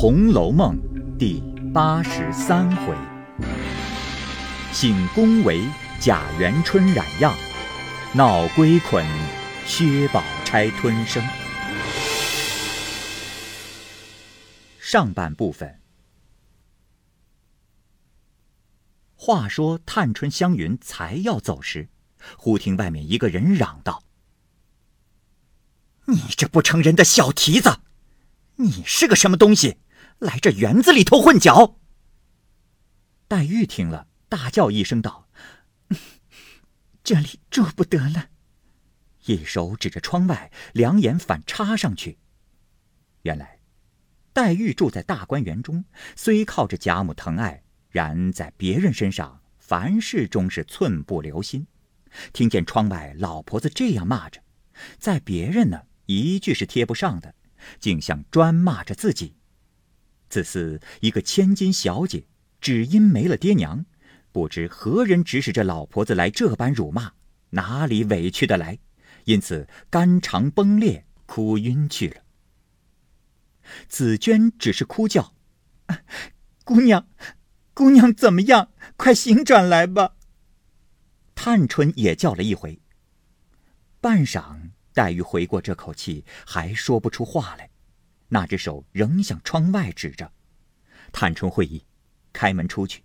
红楼梦》第八十三回：请宫闱贾元春染恙，闹归捆薛宝钗吞声。上半部分。话说探春、湘云才要走时，忽听外面一个人嚷道：“你这不成人的小蹄子，你是个什么东西？”来这园子里头混搅！黛玉听了，大叫一声道：“ 这里住不得了！”一手指着窗外，两眼反插上去。原来，黛玉住在大观园中，虽靠着贾母疼爱，然在别人身上凡事终是寸步留心。听见窗外老婆子这样骂着，在别人呢一句是贴不上的，竟像专骂着自己。自此一个千金小姐，只因没了爹娘，不知何人指使这老婆子来这般辱骂，哪里委屈的来？因此肝肠崩裂，哭晕去了。紫娟只是哭叫：“姑娘，姑娘怎么样？快醒转来吧！”探春也叫了一回。半晌，黛玉回过这口气，还说不出话来。那只手仍向窗外指着，探春会意，开门出去，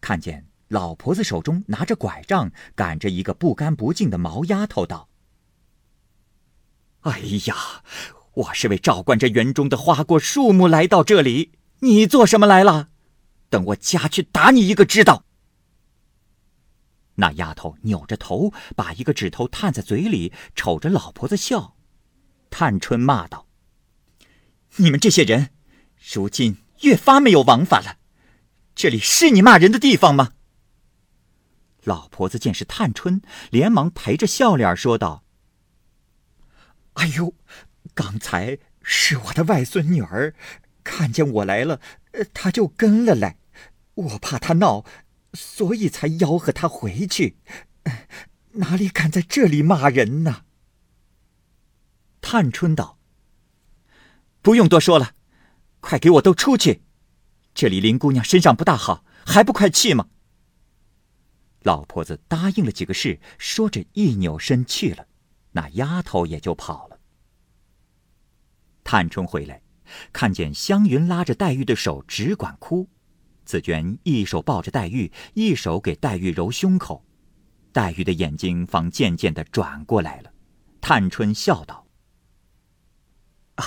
看见老婆子手中拿着拐杖，赶着一个不干不净的毛丫头，道：“哎呀，我是为照管这园中的花果树木来到这里，你做什么来了？等我家去打你一个知道。”那丫头扭着头，把一个指头探在嘴里，瞅着老婆子笑。探春骂道。你们这些人，如今越发没有王法了。这里是你骂人的地方吗？老婆子见是探春，连忙陪着笑脸说道：“哎呦，刚才是我的外孙女儿，看见我来了，她就跟了来。我怕她闹，所以才吆喝她回去。哪里敢在这里骂人呢？”探春道。不用多说了，快给我都出去！这里林姑娘身上不大好，还不快去吗？老婆子答应了几个事，说着一扭身去了，那丫头也就跑了。探春回来，看见湘云拉着黛玉的手，只管哭；紫娟一手抱着黛玉，一手给黛玉揉胸口，黛玉的眼睛方渐渐的转过来了。探春笑道：“啊。”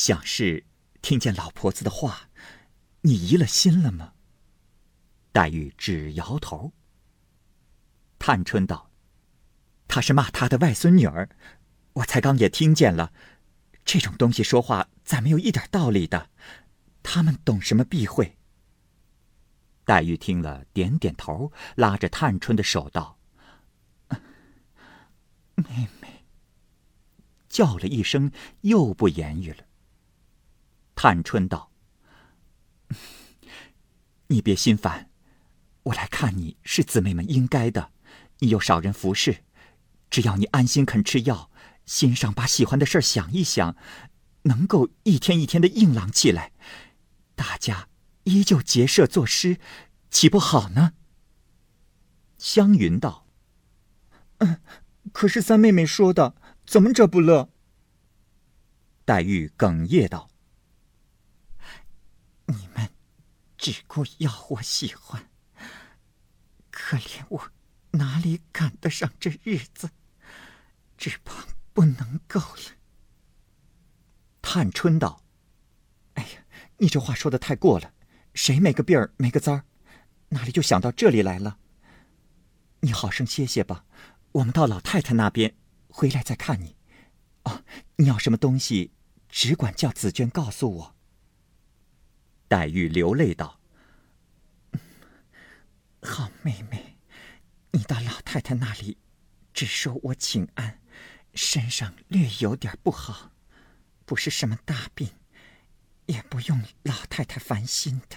想是听见老婆子的话，你移了心了吗？黛玉只摇头。探春道：“他是骂他的外孙女儿，我才刚也听见了。这种东西说话再没有一点道理的？他们懂什么避讳？”黛玉听了，点点头，拉着探春的手道：“妹妹。”叫了一声，又不言语了。探春道：“你别心烦，我来看你是姊妹们应该的。你又少人服侍，只要你安心肯吃药，心上把喜欢的事想一想，能够一天一天的硬朗起来，大家依旧结社作诗，岂不好呢？”湘云道：“嗯，可是三妹妹说的，怎么着不乐？”黛玉哽咽道。你们只顾要我喜欢，可怜我哪里赶得上这日子？只怕不能够了。探春道：“哎呀，你这话说的太过了，谁没个病儿没个灾儿，哪里就想到这里来了？你好生歇歇吧，我们到老太太那边回来再看你。哦，你要什么东西，只管叫紫娟告诉我。”黛玉流泪道：“ 好妹妹，你到老太太那里，只说我请安，身上略有点不好，不是什么大病，也不用老太太烦心的。”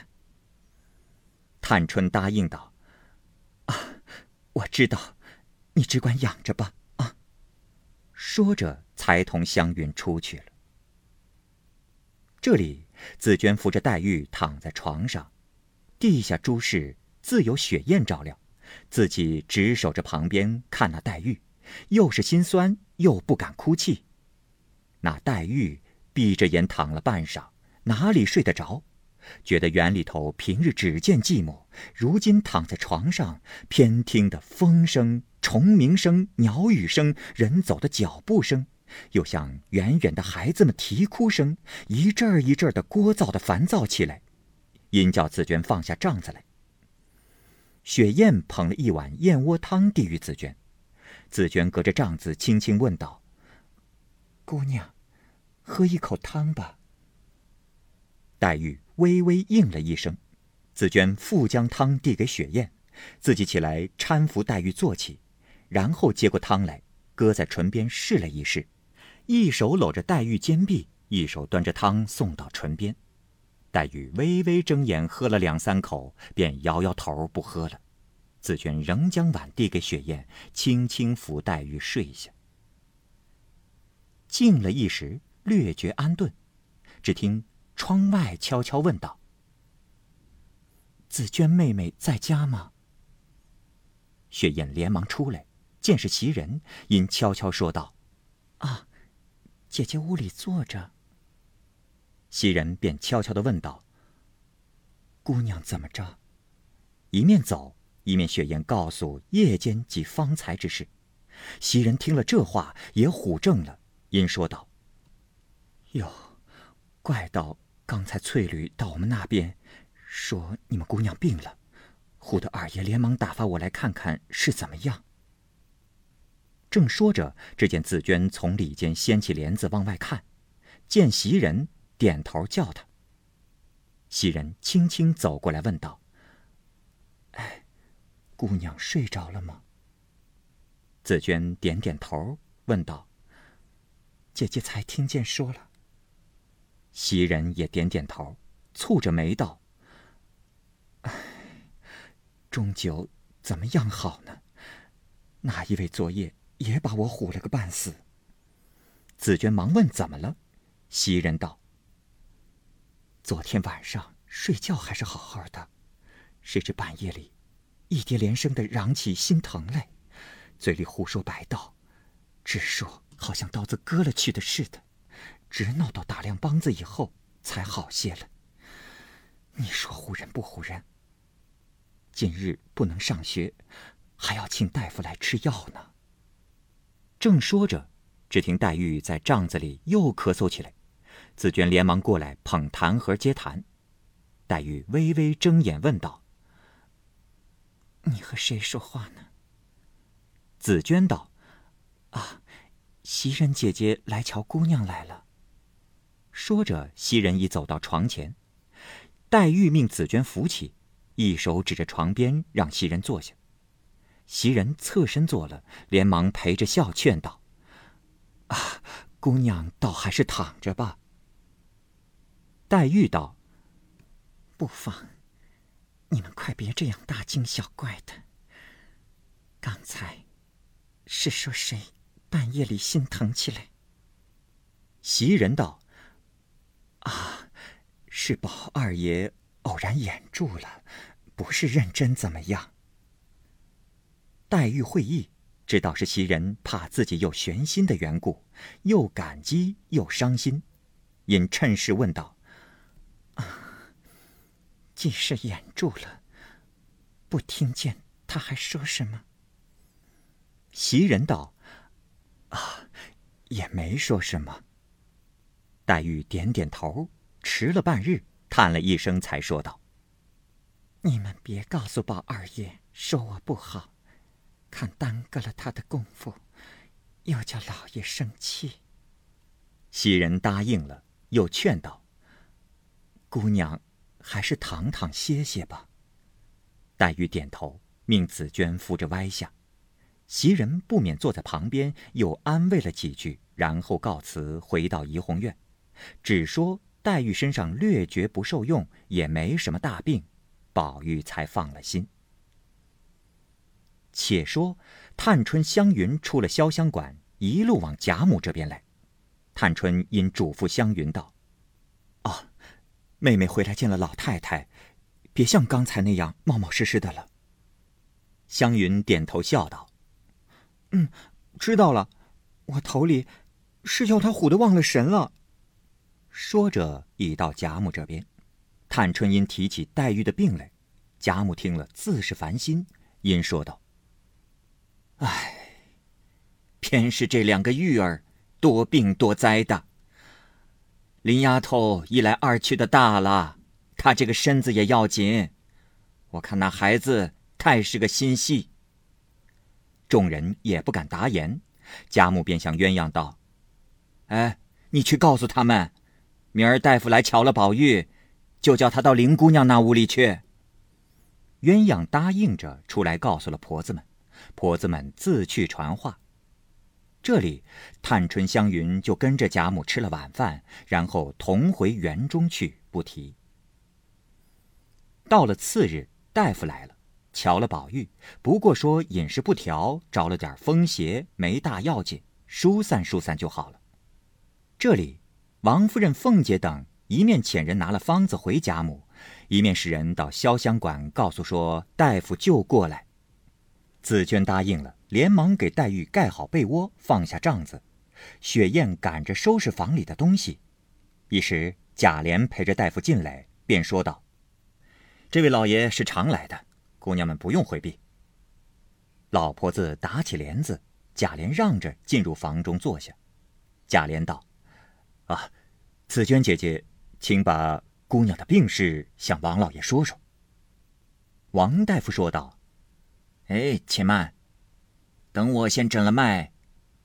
探春答应道：“啊，我知道，你只管养着吧。”啊，说着才同湘云出去了。这里紫娟扶着黛玉躺在床上，地下诸事自有雪雁照料，自己只守着旁边看那黛玉，又是心酸又不敢哭泣。那黛玉闭着眼躺了半晌，哪里睡得着？觉得园里头平日只见寂寞，如今躺在床上，偏听得风声、虫鸣声、鸟语声、人走的脚步声，又像远远的孩子们啼哭声，一阵儿一阵儿的聒噪的烦躁起来，因叫紫娟放下帐子来。雪雁捧了一碗燕窝汤递与紫娟，紫娟隔着帐子轻轻问道：“姑娘，喝一口汤吧。”黛玉微微应了一声，紫娟复将汤递给雪雁，自己起来搀扶黛玉坐起，然后接过汤来，搁在唇边试了一试，一手搂着黛玉肩臂，一手端着汤送到唇边。黛玉微微睁眼，喝了两三口，便摇摇头不喝了。紫娟仍将碗递给雪雁，轻轻扶黛玉睡下。静了一时，略觉安顿，只听。窗外悄悄问道：“紫娟妹妹在家吗？”雪雁连忙出来，见是袭人，因悄悄说道：“啊，姐姐屋里坐着。”袭人便悄悄的问道：“姑娘怎么着？”一面走，一面雪雁告诉夜间及方才之事。袭人听了这话，也唬怔了，因说道：“哟，怪道。”刚才翠缕到我们那边，说你们姑娘病了，唬得二爷连忙打发我来看看是怎么样。正说着，只见紫娟从里间掀起帘子往外看，见袭人点头叫她。袭人轻轻走过来问道：“哎，姑娘睡着了吗？”紫娟点点头，问道：“姐姐才听见说了。”袭人也点点头，蹙着眉道：“哎，终究怎么样好呢？那一位昨夜也把我唬了个半死。”紫娟忙问：“怎么了？”袭人道：“昨天晚上睡觉还是好好的，谁知半夜里，一叠连声的嚷起心疼来，嘴里胡说白道，只说好像刀子割了去的似的。”直闹到打亮梆子以后才好些了。你说唬人不唬人？今日不能上学，还要请大夫来吃药呢。正说着，只听黛玉在帐子里又咳嗽起来，紫娟连忙过来捧痰盒接痰。黛玉微微睁眼问道：“你和谁说话呢？”紫娟道：“啊，袭人姐姐来瞧姑娘来了。”说着，袭人已走到床前，黛玉命紫娟扶起，一手指着床边，让袭人坐下。袭人侧身坐了，连忙陪着笑劝道：“啊，姑娘倒还是躺着吧。”黛玉道：“不妨，你们快别这样大惊小怪的。刚才是说谁半夜里心疼起来？”袭人道。啊，是宝二爷偶然眼住了，不是认真怎么样？黛玉会意，知道是袭人怕自己有悬心的缘故，又感激又伤心，因趁势问道：“啊，既是掩住了，不听见他还说什么？”袭人道：“啊，也没说什么。”黛玉点点头，迟了半日，叹了一声，才说道：“你们别告诉宝二爷，说我不好，看耽搁了他的功夫，又叫老爷生气。”袭人答应了，又劝道：“姑娘，还是躺躺歇歇吧。”黛玉点头，命紫娟扶着歪下。袭人不免坐在旁边，又安慰了几句，然后告辞，回到怡红院。只说黛玉身上略觉不受用，也没什么大病，宝玉才放了心。且说探春、湘云出了潇湘馆，一路往贾母这边来。探春因嘱咐湘云道：“啊，妹妹回来见了老太太，别像刚才那样冒冒失失的了。湘云点头笑道：“嗯，知道了。我头里是叫他唬得忘了神了。”说着，已到贾母这边。探春因提起黛玉的病来，贾母听了自是烦心，因说道：“唉，偏是这两个玉儿多病多灾的。林丫头一来二去的大了，她这个身子也要紧。我看那孩子太是个心细。”众人也不敢答言，贾母便向鸳鸯道：“哎，你去告诉他们，明儿大夫来瞧了宝玉。”就叫他到林姑娘那屋里去。鸳鸯答应着出来，告诉了婆子们，婆子们自去传话。这里，探春、湘云就跟着贾母吃了晚饭，然后同回园中去，不提。到了次日，大夫来了，瞧了宝玉，不过说饮食不调，着了点风邪，没大要紧，疏散疏散就好了。这里，王夫人、凤姐等。一面遣人拿了方子回贾母，一面使人到潇湘馆告诉说大夫就过来。紫娟答应了，连忙给黛玉盖好被窝，放下帐子。雪雁赶着收拾房里的东西。一时贾琏陪着大夫进来，便说道：“这位老爷是常来的，姑娘们不用回避。”老婆子打起帘子，贾琏让着进入房中坐下。贾琏道：“啊，紫娟姐姐。”请把姑娘的病事向王老爷说说。王大夫说道：“哎，且慢，等我先诊了脉，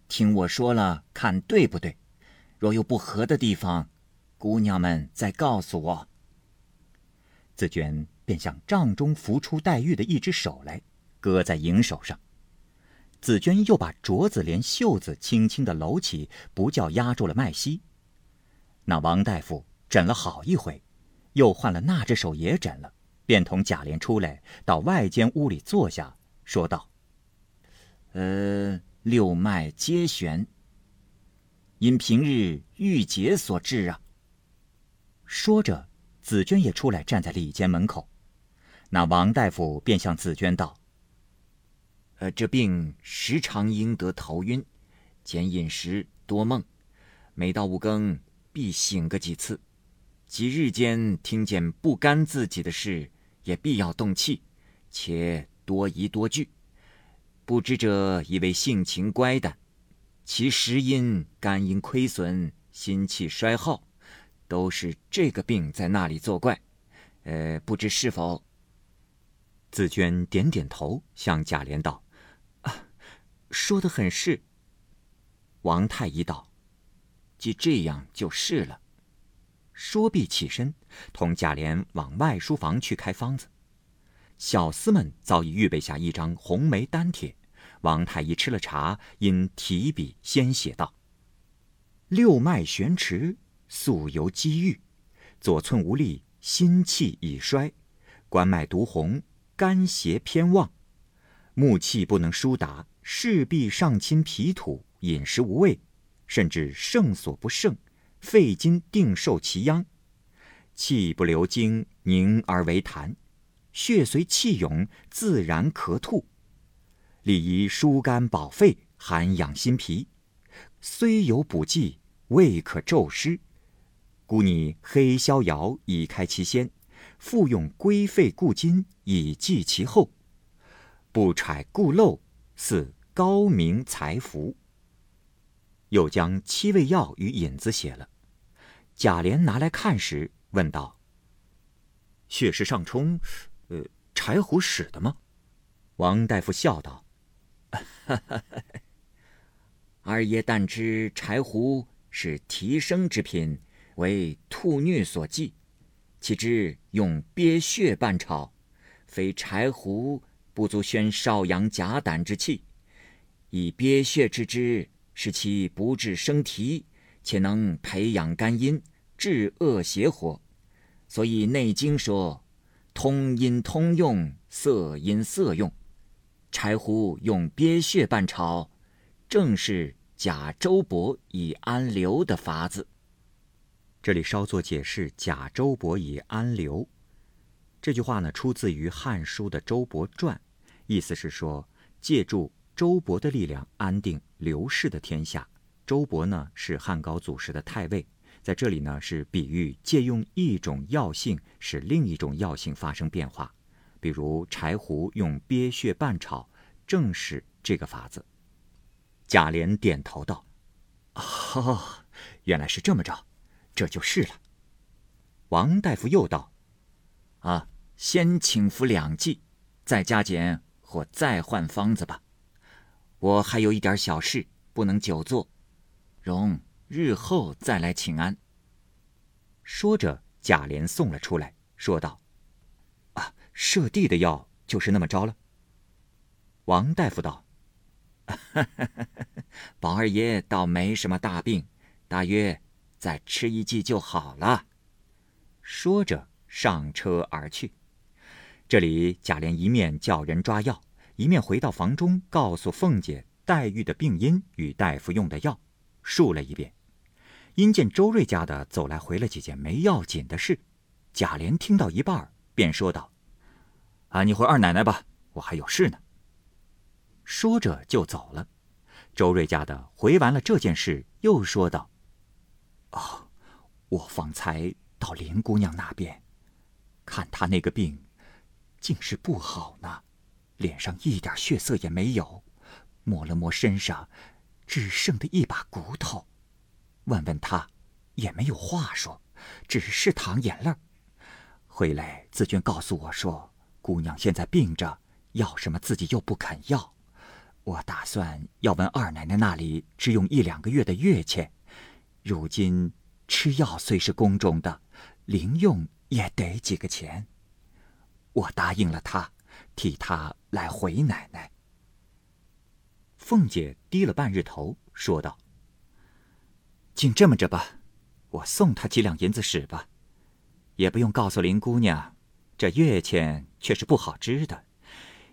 听我说了，看对不对。若有不合的地方，姑娘们再告诉我。”紫娟便向帐中扶出黛玉的一只手来，搁在营手上。紫娟又把镯子连袖子轻轻的搂起，不叫压住了脉息。那王大夫。诊了好一回，又换了那只手也诊了，便同贾琏出来到外间屋里坐下，说道：“呃，六脉皆悬，因平日郁结所致啊。”说着，紫娟也出来站在里间门口。那王大夫便向紫娟道：“呃，这病时常应得头晕，兼饮食多梦，每到五更必醒个几次。”即日间听见不干自己的事，也必要动气，且多疑多惧。不知者以为性情乖胆，其实因肝阴亏损，心气衰耗，都是这个病在那里作怪。呃，不知是否？紫娟点点头，向贾琏道：“啊，说的很是。”王太医道：“既这样，就是了。”说毕，起身，同贾琏往外书房去开方子。小厮们早已预备下一张红梅丹帖。王太医吃了茶，因提笔先写道：“六脉悬迟，素由积郁，左寸无力，心气已衰，关脉独红，肝邪偏旺，木气不能疏达，势必上侵脾土，饮食无味，甚至盛所不胜。”肺经定受其殃，气不流经，凝而为痰；血随气涌，自然咳吐。理宜疏肝保肺，涵养心脾。虽有补剂，未可骤失。故拟黑逍遥以开其先，复用归肺固金以济其后。不揣固漏，似高明才服。又将七味药与引子写了，贾琏拿来看时，问道：“血势上冲，呃，柴胡使的吗？”王大夫笑道：“二爷但知柴胡是提升之品，为吐虐所忌，岂知用鳖血拌炒，非柴胡不足宣少阳甲胆之气，以鳖血之之。”使其不致生啼，且能培养肝阴，治恶邪火。所以《内经》说：“通阴通用，色阴色用。”柴胡用鳖血拌炒，正是假周伯以安流的法子。这里稍作解释：“假周勃以安流。”这句话呢，出自于《汉书》的《周勃传》，意思是说，借助周勃的力量安定刘氏的天下。周勃呢是汉高祖时的太尉，在这里呢是比喻借用一种药性使另一种药性发生变化，比如柴胡用鳖血拌炒，正是这个法子。贾琏点头道：“哦，原来是这么着，这就是了。”王大夫又道。啊，先请服两剂，再加减或再换方子吧。我还有一点小事，不能久坐，容日后再来请安。说着，贾琏送了出来，说道：“啊，舍弟的药就是那么着了。”王大夫道：“哈 哈宝二爷倒没什么大病，大约再吃一剂就好了。”说着。上车而去。这里贾琏一面叫人抓药，一面回到房中，告诉凤姐黛玉的病因与大夫用的药，述了一遍。因见周瑞家的走来回了几件没要紧的事，贾琏听到一半，便说道：“啊，你回二奶奶吧，我还有事呢。”说着就走了。周瑞家的回完了这件事，又说道：“哦，我方才到林姑娘那边。”看她那个病，竟是不好呢，脸上一点血色也没有，摸了摸身上，只剩的一把骨头。问问他，也没有话说，只是淌眼泪。回来，自君告诉我说，姑娘现在病着，要什么自己又不肯要。我打算要问二奶奶那里只用一两个月的月钱，如今吃药虽是宫中的，零用。也得几个钱。我答应了他，替他来回奶奶。凤姐低了半日头，说道：“竟这么着吧，我送他几两银子使吧，也不用告诉林姑娘。这月钱却是不好支的，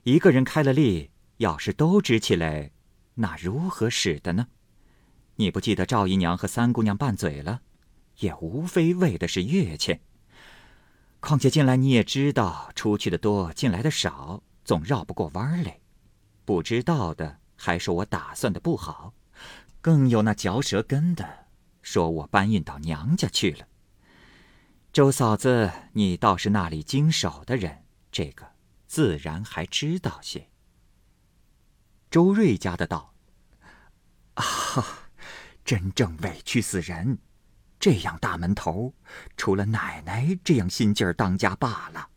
一个人开了例，要是都支起来，那如何使的呢？你不记得赵姨娘和三姑娘拌嘴了，也无非为的是月钱。”况且进来你也知道，出去的多，进来的少，总绕不过弯来。不知道的还说我打算的不好，更有那嚼舌根的，说我搬运到娘家去了。周嫂子，你倒是那里经手的人，这个自然还知道些。周瑞家的道：“啊，真正委屈死人。”这样大门头，除了奶奶这样心劲儿当家罢了，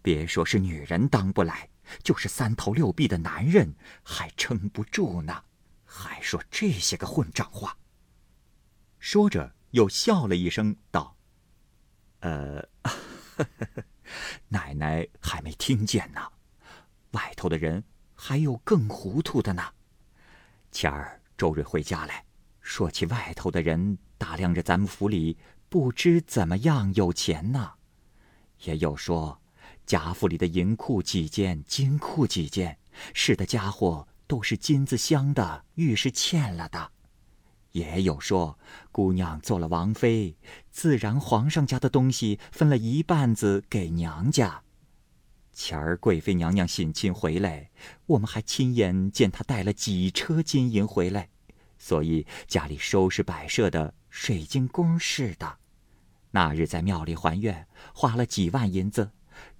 别说是女人当不来，就是三头六臂的男人还撑不住呢。还说这些个混账话。说着又笑了一声，道：“呃，奶奶还没听见呢，外头的人还有更糊涂的呢。前儿周瑞回家来。”说起外头的人打量着咱们府里不知怎么样有钱呢，也有说贾府里的银库几间，金库几间，使的家伙都是金子镶的，玉是嵌了的；也有说姑娘做了王妃，自然皇上家的东西分了一半子给娘家。前儿贵妃娘娘省亲回来，我们还亲眼见她带了几车金银回来。所以家里收拾摆设的水晶宫似的，那日在庙里还愿，花了几万银子，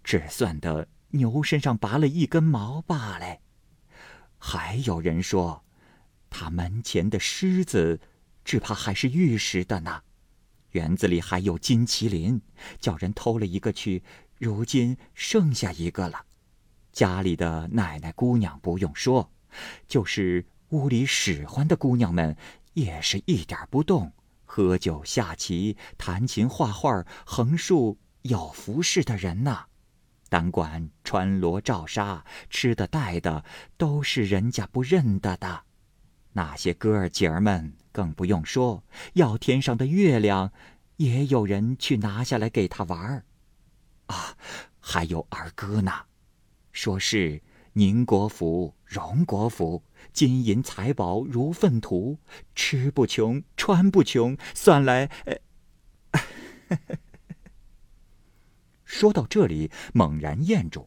只算得牛身上拔了一根毛罢了。还有人说，他门前的狮子，只怕还是玉石的呢。园子里还有金麒麟，叫人偷了一个去，如今剩下一个了。家里的奶奶姑娘不用说，就是。屋里使唤的姑娘们也是一点不动，喝酒、下棋、弹琴、画画、横竖有服侍的人呐。单管穿罗罩纱、吃的戴的，都是人家不认得的。那些哥儿姐儿们更不用说，要天上的月亮，也有人去拿下来给他玩儿。啊，还有儿歌呢，说是。宁国府、荣国府，金银财宝如粪土，吃不穷，穿不穷，算来呃，说到这里，猛然咽住。